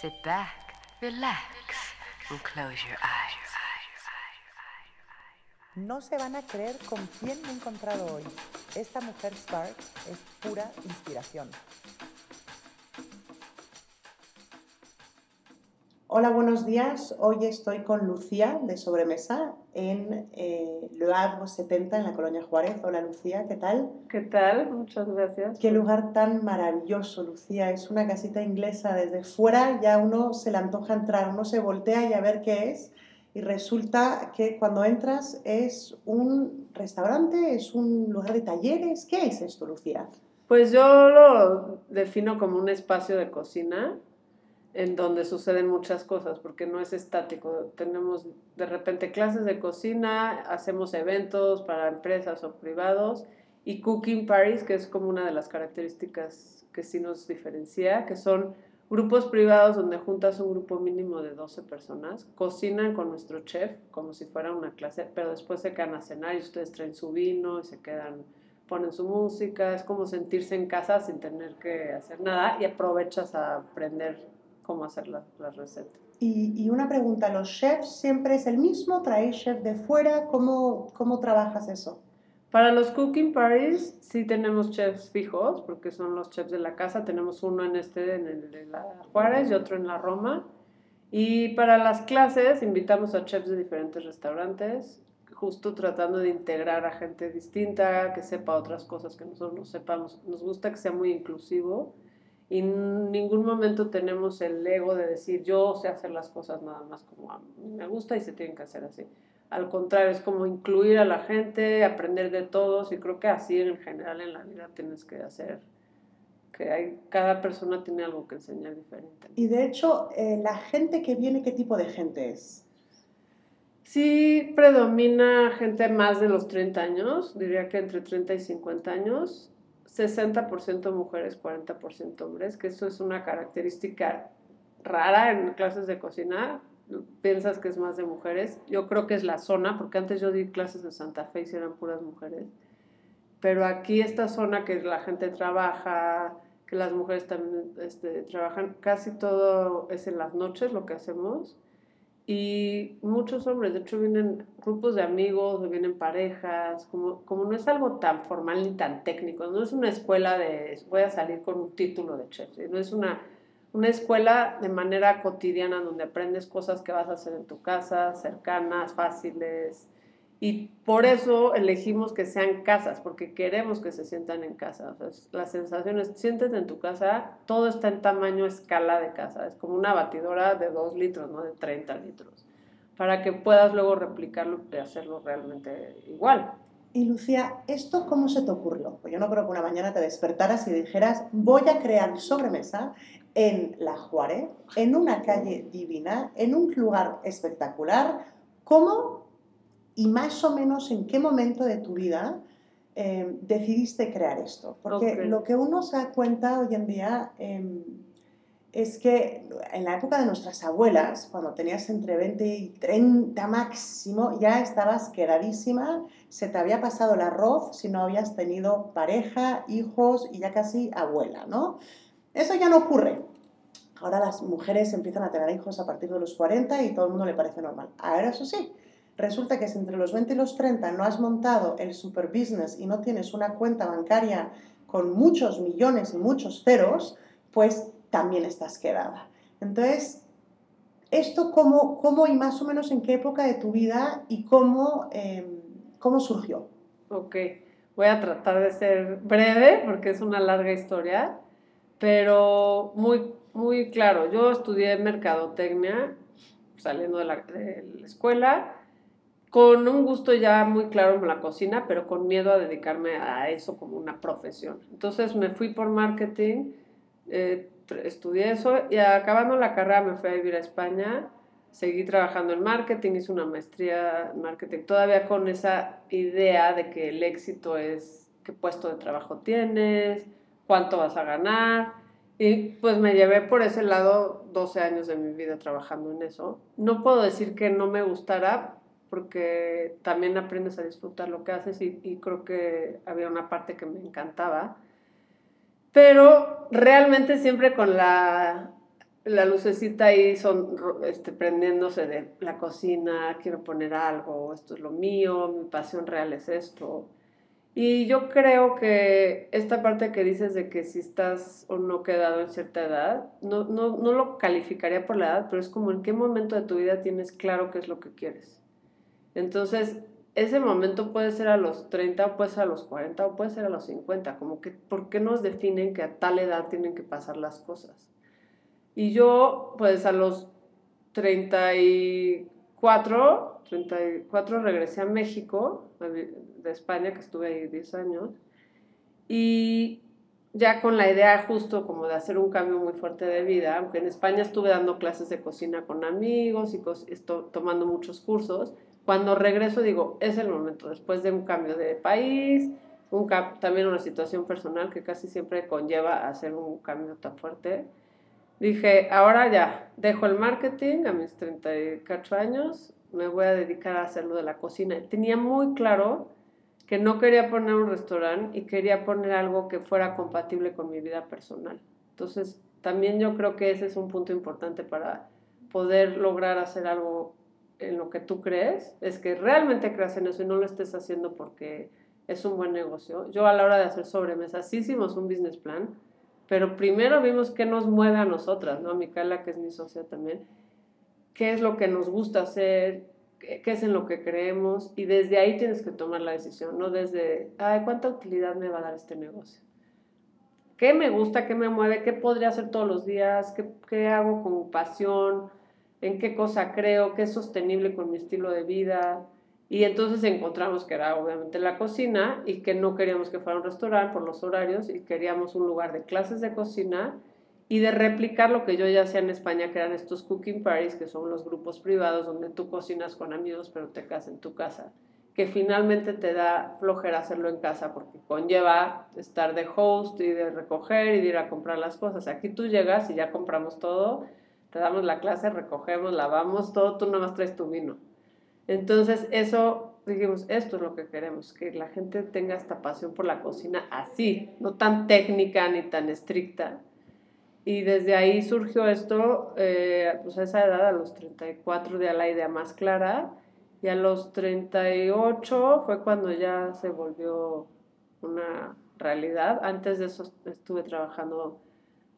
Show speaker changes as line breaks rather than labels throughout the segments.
Sit back, relax, and close your eyes.
No se van a creer con quién me he encontrado hoy. Esta mujer Spark es pura inspiración. Hola, buenos días. Hoy estoy con Lucía de Sobremesa en eh, Havre 70 en la Colonia Juárez. Hola Lucía, ¿qué tal?
¿Qué tal? Muchas gracias.
Qué lugar tan maravilloso, Lucía. Es una casita inglesa. Desde fuera ya uno se le antoja entrar, uno se voltea y a ver qué es. Y resulta que cuando entras es un restaurante, es un lugar de talleres. ¿Qué es esto, Lucía?
Pues yo lo defino como un espacio de cocina en donde suceden muchas cosas, porque no es estático. Tenemos de repente clases de cocina, hacemos eventos para empresas o privados y Cooking Paris, que es como una de las características que sí nos diferencia, que son grupos privados donde juntas un grupo mínimo de 12 personas, cocinan con nuestro chef como si fuera una clase, pero después se quedan a cenar y ustedes traen su vino y se quedan, ponen su música, es como sentirse en casa sin tener que hacer nada y aprovechas a aprender cómo hacer las la recetas.
Y, y, una pregunta, ¿los chefs siempre es el mismo? ¿Traes chef de fuera? ¿Cómo, cómo trabajas eso?
Para los cooking parties sí tenemos chefs fijos, porque son los chefs de la casa. Tenemos uno en este, en el de la Juárez y otro en la Roma. Y para las clases invitamos a chefs de diferentes restaurantes, justo tratando de integrar a gente distinta, que sepa otras cosas que nosotros no sepamos. Nos gusta que sea muy inclusivo y en ningún momento tenemos el ego de decir yo sé hacer las cosas nada más como a mí me gusta y se tienen que hacer así. Al contrario, es como incluir a la gente, aprender de todos y creo que así en general en la vida tienes que hacer que hay, cada persona tiene algo que enseñar diferente.
Y de hecho, eh, la gente que viene, ¿qué tipo de gente es?
Sí, predomina gente más de los 30 años, diría que entre 30 y 50 años 60% mujeres, 40% hombres, que eso es una característica rara en clases de cocina. Piensas que es más de mujeres. Yo creo que es la zona, porque antes yo di clases de Santa Fe y eran puras mujeres. Pero aquí esta zona que la gente trabaja, que las mujeres también este, trabajan, casi todo es en las noches lo que hacemos y muchos hombres, de hecho vienen grupos de amigos, vienen parejas, como, como no es algo tan formal ni tan técnico, no es una escuela de voy a salir con un título de chef, no es una, una escuela de manera cotidiana donde aprendes cosas que vas a hacer en tu casa, cercanas, fáciles, y por eso elegimos que sean casas, porque queremos que se sientan en casa. Las sensaciones, siéntete en tu casa, todo está en tamaño escala de casa. Es como una batidora de 2 litros, no de 30 litros. Para que puedas luego replicarlo y hacerlo realmente igual.
Y Lucía, ¿esto cómo se te ocurrió? Pues yo no creo que una mañana te despertaras y dijeras, voy a crear sobremesa en La Juárez, en una calle divina, en un lugar espectacular. ¿Cómo y más o menos en qué momento de tu vida eh, decidiste crear esto. Porque okay. lo que uno se da cuenta hoy en día eh, es que en la época de nuestras abuelas, cuando tenías entre 20 y 30 máximo, ya estabas quedadísima, se te había pasado el arroz si no habías tenido pareja, hijos y ya casi abuela, ¿no? Eso ya no ocurre. Ahora las mujeres empiezan a tener hijos a partir de los 40 y todo el mundo le parece normal. Ahora eso sí, resulta que si entre los 20 y los 30 no has montado el super business y no tienes una cuenta bancaria con muchos millones y muchos ceros, pues también estás quedada. Entonces, ¿esto cómo, cómo y más o menos en qué época de tu vida y cómo, eh, cómo surgió?
Ok, voy a tratar de ser breve porque es una larga historia, pero muy, muy claro. Yo estudié mercadotecnia saliendo de la, de la escuela con un gusto ya muy claro en la cocina, pero con miedo a dedicarme a eso como una profesión. Entonces me fui por marketing, eh, estudié eso y acabando la carrera me fui a vivir a España, seguí trabajando en marketing, hice una maestría en marketing, todavía con esa idea de que el éxito es qué puesto de trabajo tienes, cuánto vas a ganar. Y pues me llevé por ese lado 12 años de mi vida trabajando en eso. No puedo decir que no me gustara, porque también aprendes a disfrutar lo que haces y, y, creo que había una parte que me encantaba. Pero realmente siempre con la, la lucecita ahí son este, prendiéndose de la cocina, quiero poner algo, esto es lo mío, mi pasión real es esto. Y yo creo que esta parte que dices de que si estás o no quedado en cierta edad, no, no, no lo calificaría por la edad, pero es como en qué momento de tu vida tienes claro qué es lo que quieres. Entonces, ese momento puede ser a los 30 o puede ser a los 40 o puede ser a los 50, como que, ¿por qué nos definen que a tal edad tienen que pasar las cosas? Y yo, pues a los 34, 34 regresé a México, de España, que estuve ahí 10 años, y ya con la idea justo como de hacer un cambio muy fuerte de vida, aunque en España estuve dando clases de cocina con amigos y tomando muchos cursos, cuando regreso digo, es el momento, después de un cambio de país, un también una situación personal que casi siempre conlleva hacer un cambio tan fuerte, Dije, ahora ya, dejo el marketing a mis 34 años, me voy a dedicar a hacerlo de la cocina. Tenía muy claro que no quería poner un restaurante y quería poner algo que fuera compatible con mi vida personal. Entonces, también yo creo que ese es un punto importante para poder lograr hacer algo en lo que tú crees, es que realmente creas en eso y no lo estés haciendo porque es un buen negocio. Yo a la hora de hacer sobremesas, sí hicimos un business plan, pero primero vimos qué nos mueve a nosotras, ¿no? A Micaela, que es mi socia también, qué es lo que nos gusta hacer, qué, es en lo que creemos, y desde ahí tienes que tomar la decisión, no desde, ay, ¿cuánta utilidad me va a dar este negocio? ¿Qué me gusta, qué me mueve, qué podría hacer todos los días, qué, qué hago con pasión, en qué cosa creo, qué es sostenible con mi estilo de vida? Y entonces encontramos que era obviamente la cocina y que no queríamos que fuera un restaurante por los horarios y queríamos un lugar de clases de cocina y de replicar lo que yo ya hacía en España, que eran estos cooking parties, que son los grupos privados donde tú cocinas con amigos pero te casas en tu casa, que finalmente te da flojera hacerlo en casa porque conlleva estar de host y de recoger y de ir a comprar las cosas. Aquí tú llegas y ya compramos todo, te damos la clase, recogemos, lavamos todo, tú nada más traes tu vino entonces, eso, dijimos, esto es lo que queremos, que la gente tenga esta pasión por la cocina así, no tan técnica ni tan estricta. Y desde ahí surgió esto, eh, pues a esa edad, a los 34, de la idea más clara, y a los 38 fue cuando ya se volvió una realidad. Antes de eso estuve trabajando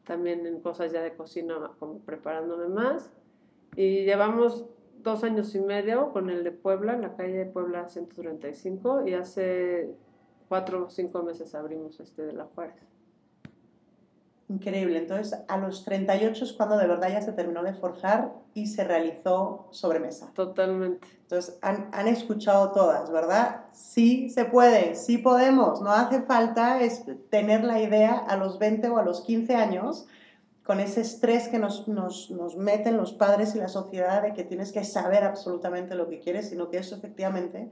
también en cosas ya de cocina, como preparándome más. Y llevamos dos años y medio con el de Puebla, en la calle de Puebla 135, y hace cuatro o cinco meses abrimos este de La Juárez.
Increíble. Entonces, a los 38 es cuando de verdad ya se terminó de forjar y se realizó sobremesa.
Totalmente.
Entonces, han, han escuchado todas, ¿verdad? Sí se puede, sí podemos. No hace falta es tener la idea a los 20 o a los 15 años con ese estrés que nos, nos, nos, meten los padres y la sociedad de que tienes que saber absolutamente lo que quieres, sino que eso efectivamente,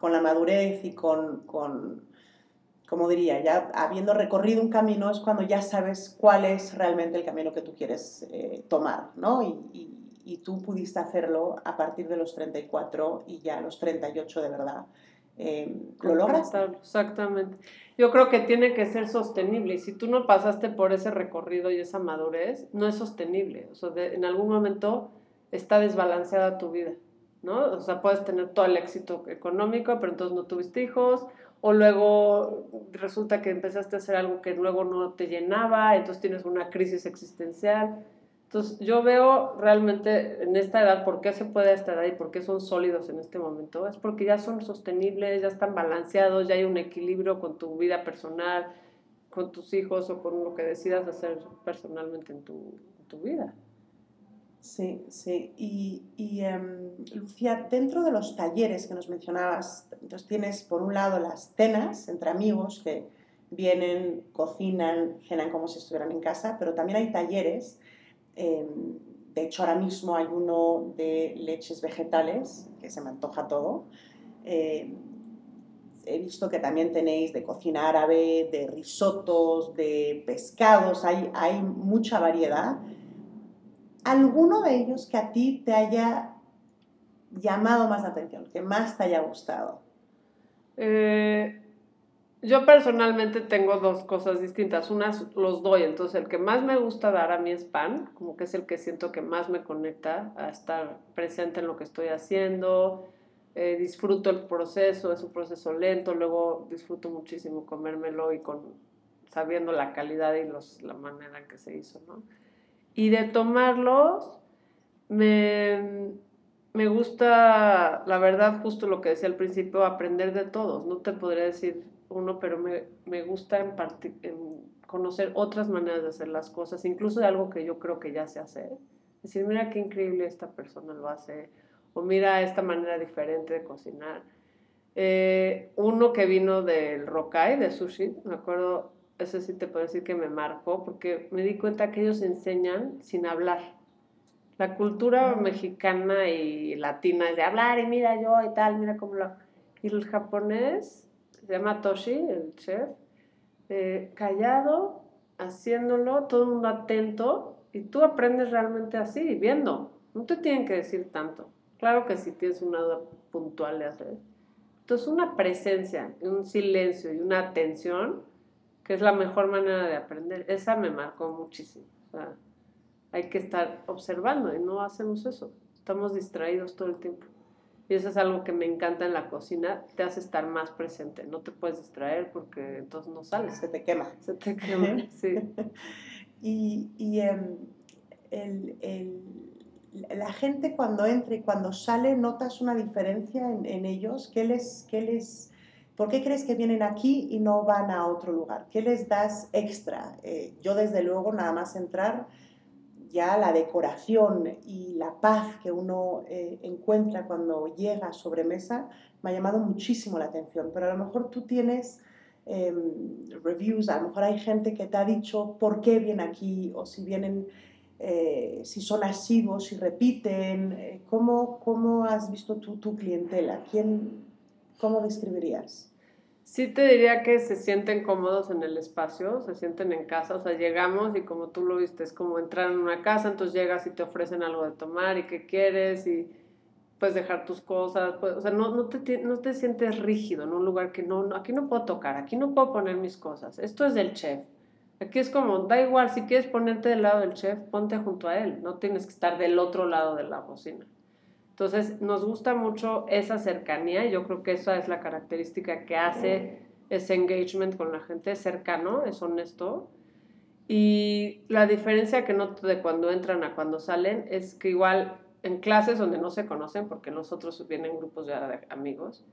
con la madurez y con, con como diría, ya habiendo recorrido un camino es cuando ya sabes cuál es realmente el camino que tú quieres eh, tomar, ¿no? Y, y, y, tú pudiste hacerlo a partir de los 34 y ya a los 38 de verdad. Eh, ¿Lo logras?
Exactamente. Yo creo que tiene que ser sostenible y si tú no pasaste por ese recorrido y esa madurez, no es sostenible. O sea, en algún momento está desbalanceada tu vida, ¿no? O sea, puedes tener todo el éxito económico, pero entonces no tuviste hijos, o luego resulta que empezaste a hacer algo que luego no te llenaba, entonces tienes una crisis existencial. Entonces, yo veo realmente en esta edad por qué se puede estar ahí, por qué son sólidos en este momento. Es porque ya son sostenibles, ya están balanceados, ya hay un equilibrio con tu vida personal, con tus hijos o con lo que decidas hacer personalmente en tu, tu vida.
Sí, sí. Y, y um, Lucía, dentro de los talleres que nos mencionabas, entonces tienes por un lado las cenas entre amigos que vienen, cocinan, cenan como si estuvieran en casa, pero también hay talleres Em, de hecho, ahora mismo hay uno de leches vegetales, que se me antoja todo. Em, he visto que también tenéis de cocina árabe, de risotos, de pescados, hay, hay mucha variedad. ¿Alguno de ellos que a ti te haya llamado más la atención, que más te haya gustado?
Eh, Yo personalmente tengo dos cosas distintas. Una los doy, entonces el que más me gusta dar a mí es pan, como que es el que siento que más me conecta a estar presente en lo que estoy haciendo. Eh, disfruto el proceso, es un proceso lento, luego disfruto muchísimo comérmelo y con sabiendo la calidad y los, la manera en que se hizo, ¿no? Y de tomarlos, me, me gusta, la verdad, justo lo que decía al principio, aprender de todos. No te podría decir uno, pero me, me gusta conocer otras maneras de hacer las cosas, incluso de algo que yo creo que ya se hace. Decir, mira qué increíble esta persona lo hace, o mira esta manera diferente de cocinar. Eh, uno que vino del Rokai, de sushi, me acuerdo, eso sí te puedo decir que me marcó, porque me di cuenta que ellos enseñan sin hablar. La cultura mexicana y latina es de hablar y mira yo y tal, mira cómo lo... Y el japonés se llama Toshi, el chef, eh, callado, haciéndolo, todo el mundo atento, y tú aprendes realmente así, viendo. No te tienen que decir tanto. Claro que si tienes una duda puntual de hacer. Entonces, una presencia, un silencio y una atención, que es la mejor manera de aprender, esa me marcó muchísimo. O sea, hay que estar observando y no hacemos eso. Estamos distraídos todo el tiempo. Y eso es algo que me encanta en la cocina, te hace estar más presente, no te puedes distraer porque entonces no sales.
Se te quema.
Se te quema, sí.
y y em, el, el, la gente cuando entra y cuando sale, ¿notas una diferencia en, en ellos? ¿Qué les, qué les, ¿Por qué crees que vienen aquí y no van a otro lugar? ¿Qué les das extra? Eh, yo desde luego nada más entrar ya la decoración y la paz que uno eh, encuentra cuando llega a sobremesa me ha llamado muchísimo la atención, pero a lo mejor tú tienes em, reviews, a lo mejor hay gente que te ha dicho por qué viene aquí o si vienen, eh, si son asiduos, si repiten, ¿cómo, ¿cómo, has visto tú tu clientela? ¿Quién, ¿Cómo describirías?
Sí te diría que se sienten cómodos en el espacio, se sienten en casa, o sea, llegamos y como tú lo viste, es como entrar en una casa, entonces llegas y te ofrecen algo de tomar y qué quieres y puedes dejar tus cosas, pues, o sea, no, no, te, no te sientes rígido en un lugar que no, no, aquí no puedo tocar, aquí no puedo poner mis cosas, esto es del chef. Aquí es como, da igual, si quieres ponerte del lado del chef, ponte junto a él, no tienes que estar del otro lado de la cocina. Entonces, nos gusta mucho esa cercanía y yo creo que esa es la característica que hace ese engagement con la gente, es cercano, es honesto. Y la diferencia que noto de cuando entran a cuando salen es que igual en clases donde no se conocen, porque nosotros vienen grupos de amigos,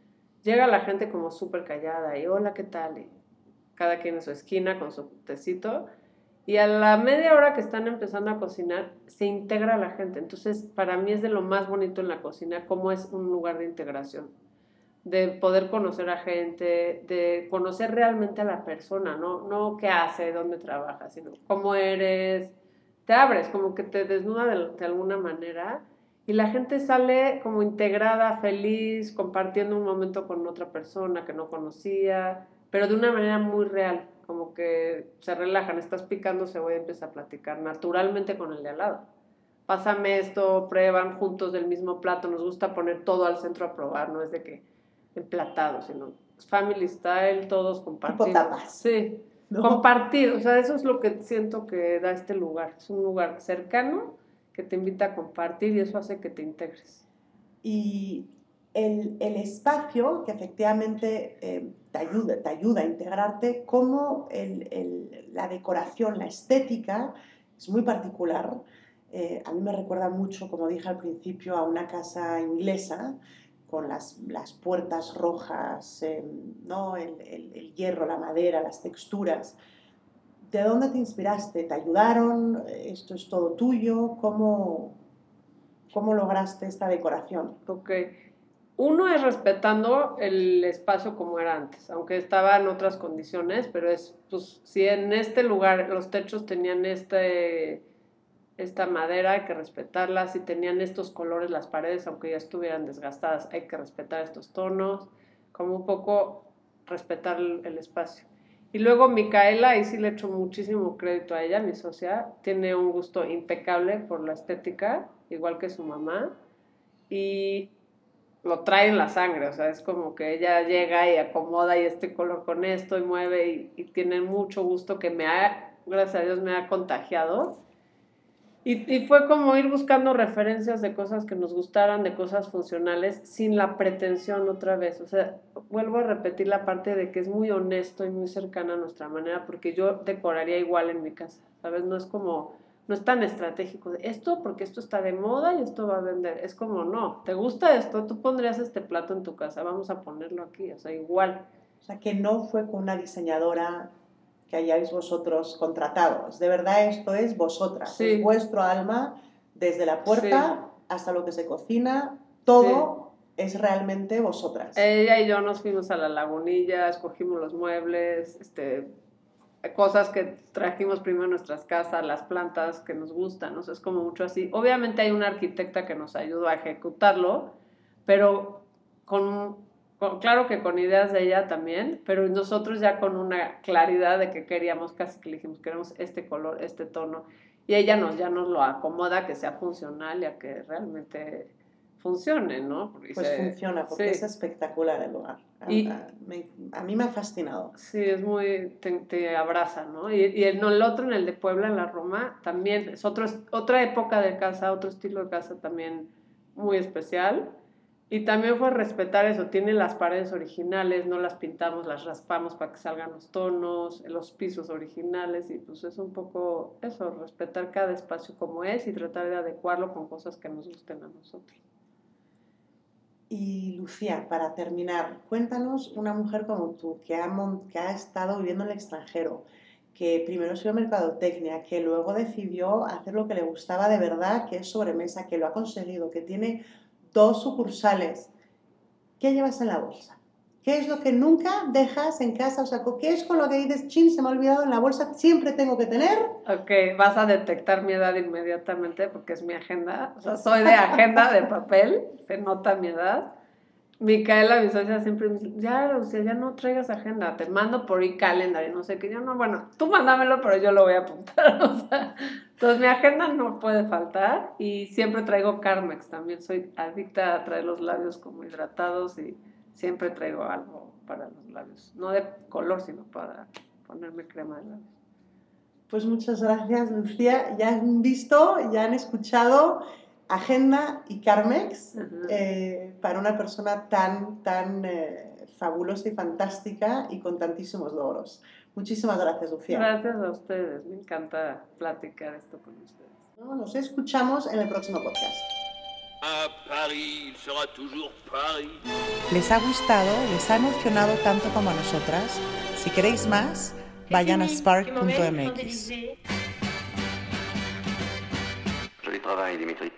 llega la gente como súper callada y hola, ¿qué tal? Y cada quien en su esquina con su tecito y a la media hora que están empezando a cocinar, se integra la gente. Entonces, para mí es de lo más bonito en la cocina, cómo es un lugar de integración, de poder conocer a gente, de conocer realmente a la persona, no, no qué hace, dónde trabaja, sino cómo eres. Te abres, como que te desnuda de, de alguna manera y la gente sale como integrada, feliz, compartiendo un momento con otra persona que no conocía, pero de una manera muy real como que se relajan, estás picando cebolla y empieza a platicar naturalmente con el de al lado. Pásame esto, prueban juntos del mismo plato, nos gusta poner todo al centro a probar, no es de que emplatado, sino family style, todos compartir.
tapas.
Sí, compartir, o sea, eso es lo que siento que da este lugar, es un lugar cercano que te invita a compartir y eso hace que te integres.
Y el, el espacio que efectivamente eh, te, ayuda, te ayuda a integrarte, como el, el, la decoración, la estética, es muy particular. Eh, a mí me recuerda mucho, como dije al principio, a una casa inglesa con las, las puertas rojas, eh, ¿no? el, el, hierro, la madera, las texturas. ¿De dónde te inspiraste? ¿Te ayudaron? ¿Esto es todo tuyo? ¿Cómo, cómo lograste esta decoración?
Ok. Uno es respetando el espacio como era antes, aunque estaba en otras condiciones, pero es, pues, si en este lugar los techos tenían este, esta madera, hay que respetarla, si tenían estos colores las paredes, aunque ya estuvieran desgastadas, hay que respetar estos tonos, como un poco respetar el, espacio. Y luego Micaela, ahí sí le echo muchísimo crédito a ella, mi socia, tiene un gusto impecable por la estética, igual que su mamá, y lo trae en la sangre, o sea, es como que ella llega y acomoda y este color con esto y mueve y, y tiene mucho gusto que me ha, gracias a Dios, me ha contagiado. Y, y, fue como ir buscando referencias de cosas que nos gustaran, de cosas funcionales, sin la pretensión otra vez. O sea, vuelvo a repetir la parte de que es muy honesto y muy cercana a nuestra manera, porque yo decoraría igual en mi casa, ¿sabes? No es como no es tan estratégico esto porque esto está de moda y esto va a vender. Es como, no, ¿te gusta esto? Tú pondrías este plato en tu casa, vamos a ponerlo aquí, o sea, igual.
O sea, que no fue con una diseñadora que hayáis vosotros contratado. De verdad, esto es vosotras,
Sí.
es vuestro alma, desde la puerta hasta lo que se cocina, todo es realmente vosotras.
Ella y yo nos fuimos a la lagunilla, escogimos los muebles, este, cosas que trajimos primero en nuestras casas, las plantas que nos gustan. O sea, es como mucho así. Obviamente hay una arquitecta que nos ayudó a ejecutarlo, pero con, con- claro que con ideas de ella también, pero nosotros ya con una claridad de que queríamos, casi que dijimos, queremos este color, este tono, y ella nos, ya nos lo acomoda, que sea funcional y a que realmente funcione, ¿no? Porque
Pues
se-
funciona, porque
sí.
es espectacular el lugar. A,
Y-
a- me- a mí me ha fascinado.
Sí, es muy, te, te abraza, ¿no? Y, y en el otro, en el de Puebla, en la Roma, también es otro, otra época de casa, otro estilo de casa también muy especial. Y también fue respetar eso, tiene las paredes originales, no las pintamos, las raspamos para que salgan los tonos, los pisos originales, y pues es un poco eso, respetar cada espacio como es y tratar de adecuarlo con cosas que nos gusten a nosotros.
Y Lucía, para terminar, cuéntanos una mujer como tú, que ha, que ha estado viviendo en el extranjero, que primero estudió mercadotecnia, que luego decidió hacer lo que le gustaba de verdad, que es sobremesa, que lo ha conseguido, que tiene dos sucursales. ¿Qué llevas en la bolsa? ¿Qué es lo que nunca dejas en casa? O sea, ¿qué es con lo que dices, chin, se me ha olvidado en la bolsa, siempre tengo que tener?
Ok, vas a detectar mi edad inmediatamente porque es mi agenda. O sea, soy de agenda de papel, se nota mi edad. Micaela, mi socia, siempre me dice, ya, o sea, ya no traigas agenda, te mando por e-calendar y no sé qué. Yo no, bueno, tú mándamelo, pero yo lo voy a apuntar. O entonces mi agenda no puede faltar y siempre traigo Carmex también. Soy adicta a traer los labios como hidratados y siempre traigo algo para los labios. No de color, sino para ponerme crema de labios.
Pues muchas gracias, Lucía. Ya han visto, ya han escuchado Agenda y Carmex
Ajá.
eh, para una persona tan, tan eh, fabulosa y fantástica y con tantísimos logros. Muchísimas gracias, Lucía.
Gracias a ustedes, me encanta platicar esto con ustedes.
Nos escuchamos en el próximo podcast. ¿Les ha gustado? ¿Les ha emocionado tanto como a nosotras? Si queréis más, vayan a spark.mx.
Joli travail, Dimitri.